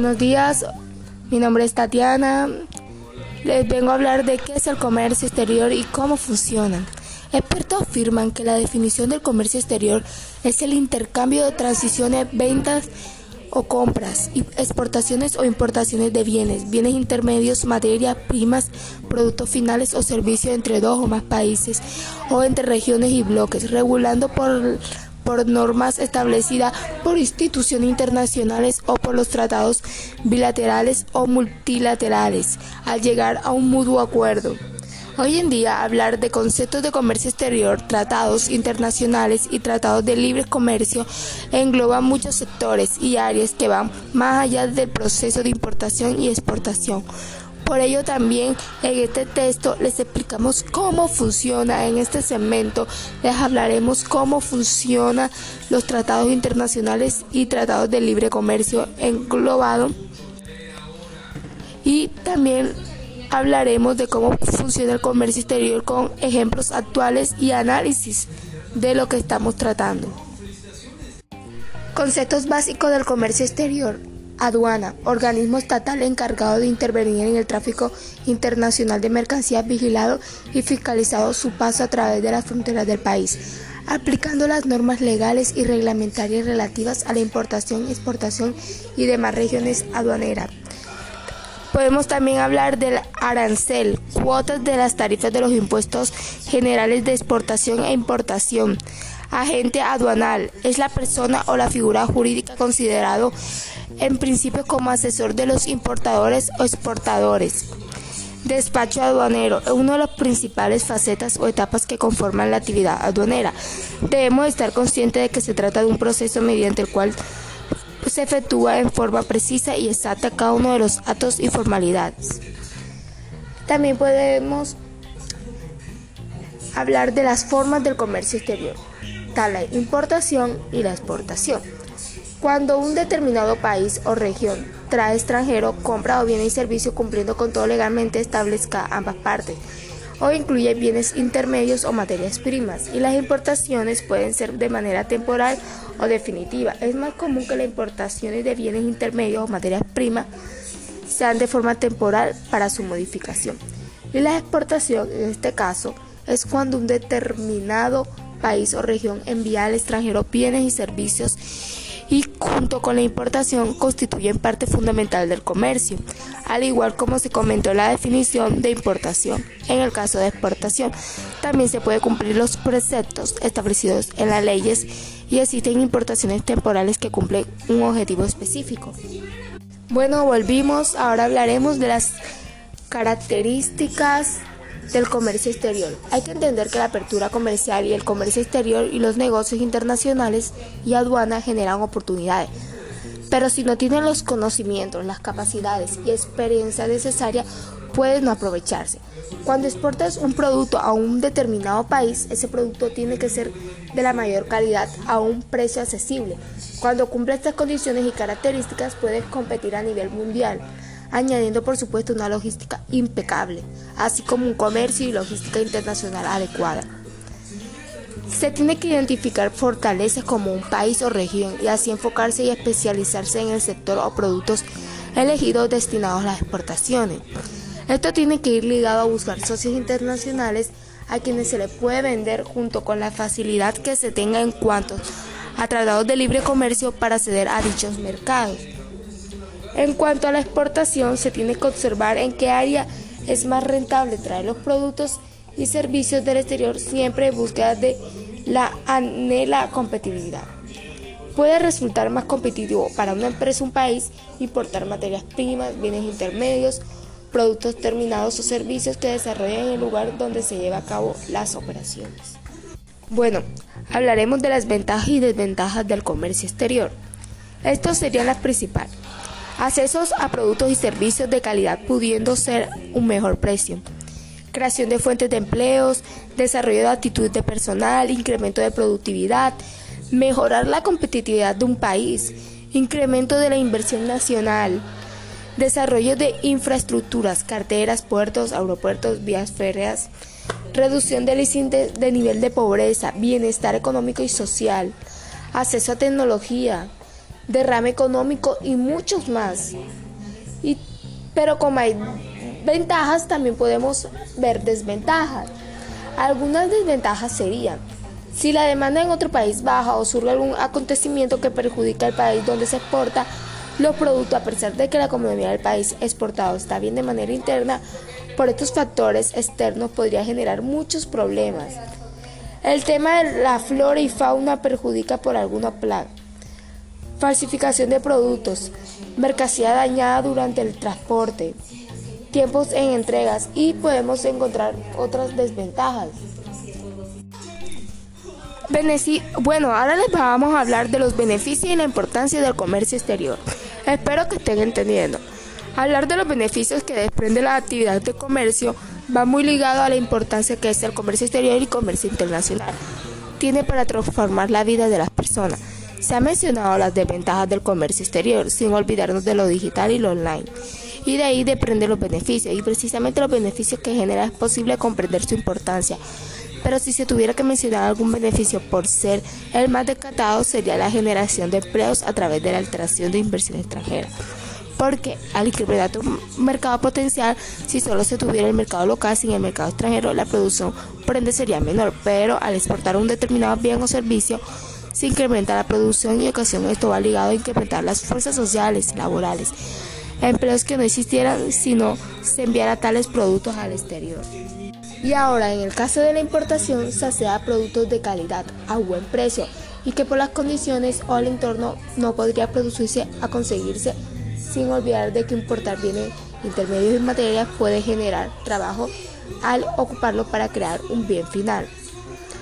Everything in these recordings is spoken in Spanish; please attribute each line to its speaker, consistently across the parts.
Speaker 1: Buenos días, mi nombre es Tatiana. Les vengo a hablar de qué es el comercio exterior y cómo funciona. Expertos afirman que la definición del comercio exterior es el intercambio de transiciones, ventas o compras, exportaciones o importaciones de bienes, bienes intermedios, materias primas, productos finales o servicios entre dos o más países o entre regiones y bloques, regulando por por normas establecidas por instituciones internacionales o por los tratados bilaterales o multilaterales, al llegar a un mutuo acuerdo. Hoy en día hablar de conceptos de comercio exterior, tratados internacionales y tratados de libre comercio engloba muchos sectores y áreas que van más allá del proceso de importación y exportación por ello también en este texto les explicamos cómo funciona en este segmento. Les hablaremos cómo funcionan los tratados internacionales y tratados de libre comercio englobado. Y también hablaremos de cómo funciona el comercio exterior con ejemplos actuales y análisis de lo que estamos tratando. Conceptos básicos del comercio exterior. Aduana, organismo estatal encargado de intervenir en el tráfico internacional de mercancías, vigilado y fiscalizado su paso a través de las fronteras del país, aplicando las normas legales y reglamentarias relativas a la importación, exportación y demás regiones aduaneras. Podemos también hablar del arancel, cuotas de las tarifas de los impuestos generales de exportación e importación. Agente aduanal es la persona o la figura jurídica considerado en principio como asesor de los importadores o exportadores. Despacho aduanero es una de las principales facetas o etapas que conforman la actividad aduanera. Debemos estar conscientes de que se trata de un proceso mediante el cual se efectúa en forma precisa y exacta cada uno de los actos y formalidades. También podemos hablar de las formas del comercio exterior, tal la importación y la exportación. Cuando un determinado país o región trae extranjero, compra o bienes y servicios cumpliendo con todo legalmente establezca ambas partes, o incluye bienes intermedios o materias primas, y las importaciones pueden ser de manera temporal o definitiva. Es más común que las importaciones de bienes intermedios o materias primas sean de forma temporal para su modificación. Y la exportación, en este caso, es cuando un determinado país o región envía al extranjero bienes y servicios y junto con la importación constituyen parte fundamental del comercio, al igual como se comentó la definición de importación. En el caso de exportación, también se puede cumplir los preceptos establecidos en las leyes y existen importaciones temporales que cumplen un objetivo específico. Bueno, volvimos, ahora hablaremos de las características del comercio exterior. Hay que entender que la apertura comercial y el comercio exterior y los negocios internacionales y aduana generan oportunidades. Pero si no tienen los conocimientos, las capacidades y experiencia necesaria, pueden no aprovecharse. Cuando exportas un producto a un determinado país, ese producto tiene que ser de la mayor calidad a un precio accesible. Cuando cumple estas condiciones y características, puedes competir a nivel mundial añadiendo por supuesto una logística impecable, así como un comercio y logística internacional adecuada. Se tiene que identificar fortalezas como un país o región y así enfocarse y especializarse en el sector o productos elegidos destinados a las exportaciones. Esto tiene que ir ligado a buscar socios internacionales a quienes se le puede vender junto con la facilidad que se tenga en cuanto a tratados de libre comercio para acceder a dichos mercados. En cuanto a la exportación, se tiene que observar en qué área es más rentable traer los productos y servicios del exterior siempre en búsqueda de la anhela competitividad. Puede resultar más competitivo para una empresa un país importar materias primas, bienes intermedios, productos terminados o servicios que desarrollen en el lugar donde se lleva a cabo las operaciones. Bueno, hablaremos de las ventajas y desventajas del comercio exterior. Estos serían las principales accesos a productos y servicios de calidad pudiendo ser un mejor precio, creación de fuentes de empleos, desarrollo de actitud de personal, incremento de productividad, mejorar la competitividad de un país, incremento de la inversión nacional, desarrollo de infraestructuras, carteras, puertos, aeropuertos, vías férreas, reducción del índice de nivel de pobreza, bienestar económico y social, acceso a tecnología, derrame económico y muchos más. Pero como hay ventajas, también podemos ver desventajas. Algunas desventajas serían, si la demanda en otro país baja o surge algún acontecimiento que perjudica al país donde se exporta los productos, a pesar de que la economía del país exportado está bien de manera interna, por estos factores externos podría generar muchos problemas. El tema de la flora y fauna perjudica por alguna plaga. Falsificación de productos, mercancía dañada durante el transporte, tiempos en entregas y podemos encontrar otras desventajas. Bueno, ahora les vamos a hablar de los beneficios y la importancia del comercio exterior. Espero que estén entendiendo. Hablar de los beneficios que desprende la actividad de comercio va muy ligado a la importancia que es el comercio exterior y comercio internacional. Tiene para transformar la vida de las personas. Se han mencionado las desventajas del comercio exterior, sin olvidarnos de lo digital y lo online. Y de ahí depende los beneficios, y precisamente los beneficios que genera es posible comprender su importancia. Pero si se tuviera que mencionar algún beneficio por ser el más descartado sería la generación de empleos a través de la alteración de inversión extranjera. Porque al incrementar un mercado potencial, si solo se tuviera el mercado local sin el mercado extranjero, la producción por ende sería menor. Pero al exportar un determinado bien o servicio, se incrementa la producción y ocasión esto va ligado a incrementar las fuerzas sociales y laborales. Empleos que no existieran si no se enviara tales productos al exterior. Y ahora, en el caso de la importación, se hace a productos de calidad, a buen precio, y que por las condiciones o el entorno no podría producirse a conseguirse, sin olvidar de que importar bienes intermedios y materias puede generar trabajo al ocuparlo para crear un bien final.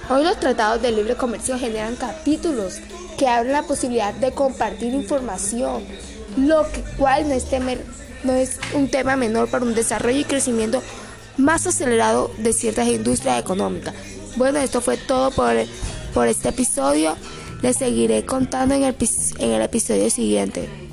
Speaker 1: Hoy los tratados de libre comercio generan capítulos que abren la posibilidad de compartir información, lo cual no es, no es un tema menor para un desarrollo y crecimiento más acelerado de ciertas industrias económicas. Bueno, esto fue todo por, por este episodio. Les seguiré contando en el, en el episodio siguiente.